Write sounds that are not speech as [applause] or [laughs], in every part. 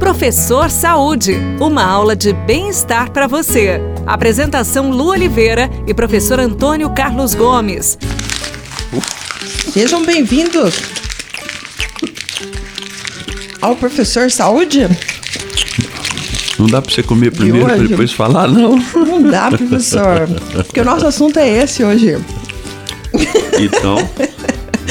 Professor Saúde, uma aula de bem-estar para você. Apresentação Lu Oliveira e professor Antônio Carlos Gomes. Sejam bem-vindos ao Professor Saúde. Não dá para você comer primeiro hoje? para depois falar, não? Não dá, professor. Porque o nosso assunto é esse hoje. Então,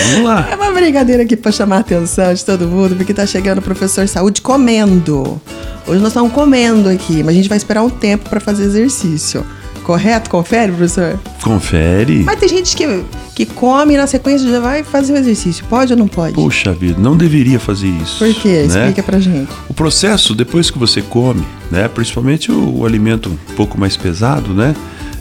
vamos lá. É uma brincadeira aqui para chamar a atenção de todo mundo, porque tá chegando o Professor Saúde comendo. Hoje nós estamos comendo aqui, mas a gente vai esperar um tempo para fazer exercício. Correto? Confere, professor? Confere. Mas tem gente que, que come e na sequência já vai fazer o exercício. Pode ou não pode? Puxa vida, não deveria fazer isso. Por quê? né? Explica pra gente. O processo, depois que você come, né, principalmente o, o alimento um pouco mais pesado, né,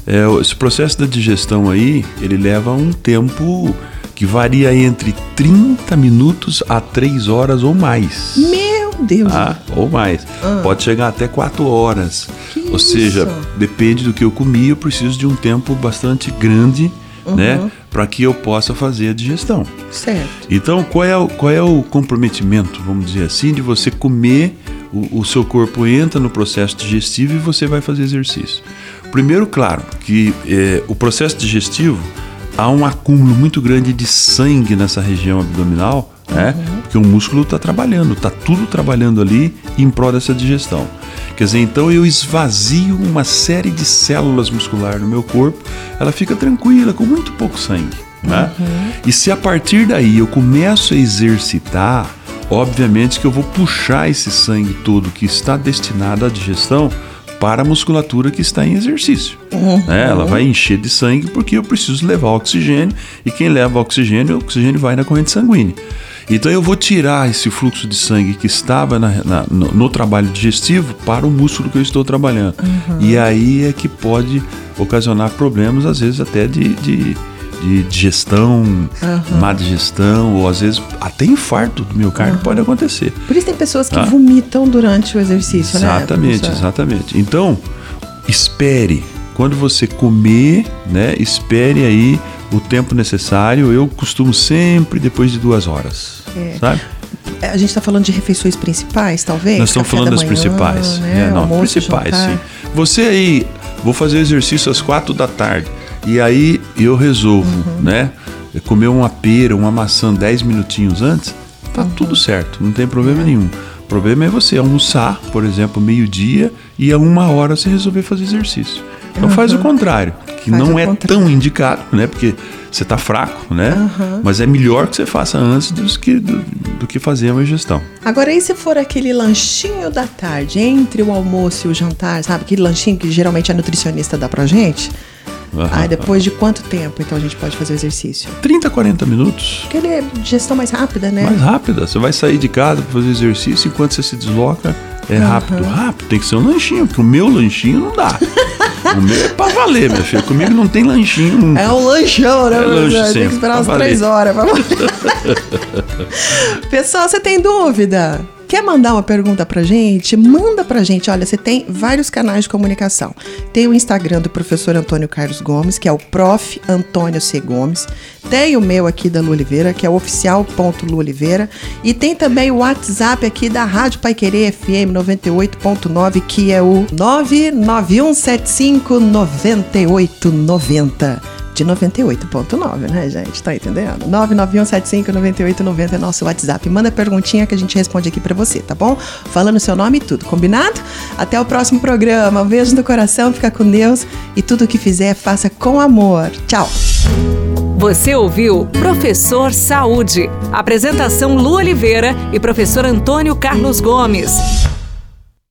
é, esse processo da digestão aí, ele leva um tempo que varia entre 30 minutos a 3 horas ou mais. Meu Deus. Ah, ou mais. Pode chegar até 4 horas. Que ou seja, isso? depende do que eu comi, eu preciso de um tempo bastante grande, né, para que eu possa fazer a digestão. Certo. Então, qual é, o, qual é o comprometimento, vamos dizer assim, de você comer, o, o seu corpo entra no processo digestivo e você vai fazer exercício? Primeiro, claro, que eh, o processo digestivo há um acúmulo muito grande de sangue nessa região abdominal, né? Porque o músculo está trabalhando, está tudo trabalhando ali em prol dessa digestão. Quer dizer, então eu esvazio uma série de células musculares no meu corpo, ela fica tranquila, com muito pouco sangue. Né? E se a partir daí eu começo a exercitar, obviamente que eu vou puxar esse sangue todo que está destinado à digestão para a musculatura que está em exercício. né? Ela vai encher de sangue porque eu preciso levar oxigênio e quem leva oxigênio, o oxigênio vai na corrente sanguínea. Então eu vou tirar esse fluxo de sangue que estava na- na- no, no trabalho digestivo para o músculo que eu estou trabalhando. E aí é que pode ocasionar problemas, às vezes até de, de, de digestão, má digestão, ou às vezes até infarto do miocárdio pode acontecer. Por isso tem pessoas que Ah. vomitam durante o exercício, né? Exatamente, exatamente. Então, espere. Quando você comer, né, espere aí o tempo necessário. Eu costumo sempre depois de duas horas, É. sabe? A gente tá falando de refeições principais, talvez? Nós estamos Café falando da das manhã, principais. Né? É, não, Almoço, principais, jantar. sim. Você aí, vou fazer exercício às quatro da tarde. E aí eu resolvo, Uhum. né? Comer uma pera, uma maçã dez minutinhos antes, tá Uhum. tudo certo, não tem problema nenhum. O problema é você almoçar, por exemplo, meio-dia, e a uma hora você resolver fazer exercício. Então faz o contrário, que Uhum. Faz não é contrário. tão indicado, né? Porque você tá fraco, né? Uhum. Mas é melhor que você faça antes dos que, do, do que fazer uma ingestão. Agora, e se for aquele lanchinho da tarde, entre o almoço e o jantar, sabe? Aquele lanchinho que geralmente a nutricionista dá pra gente? Aí depois de quanto tempo, então, a gente pode fazer o exercício? 30, 40 minutos. Porque ele é digestão mais rápida, né? mais rápida. Você vai sair de casa para fazer exercício enquanto você se desloca. É rápido, rápido. Tem que ser um lanchinho, porque o meu lanchinho não dá. [laughs] o meu é pra valer, minha filha. Comigo não tem lanchinho nunca. É um lanchão, né? É lanche? Tem que esperar umas três horas. pra. [laughs] [laughs] Pessoal, você tem dúvida? Quer mandar uma pergunta pra gente? Manda pra gente. Olha, você tem vários canais de comunicação. Tem o Instagram do professor Antônio Carlos Gomes, que é o prof. Antônio C. Gomes. Tem o meu aqui da Lu Oliveira, que é o oficial.lu Oliveira. E tem também o WhatsApp aqui da Rádio Pai Querer FM 98.9, que é o 991759890 de 98.9, né, gente? Tá entendendo? 991759890 é nosso WhatsApp. Manda perguntinha que a gente responde aqui pra você, tá bom? Falando seu nome e tudo, combinado? Até o próximo programa. Um beijo no coração, fica com Deus e tudo que fizer, faça com amor. Tchau! Você ouviu Professor Saúde. Apresentação Lu Oliveira e professor Antônio Carlos Gomes.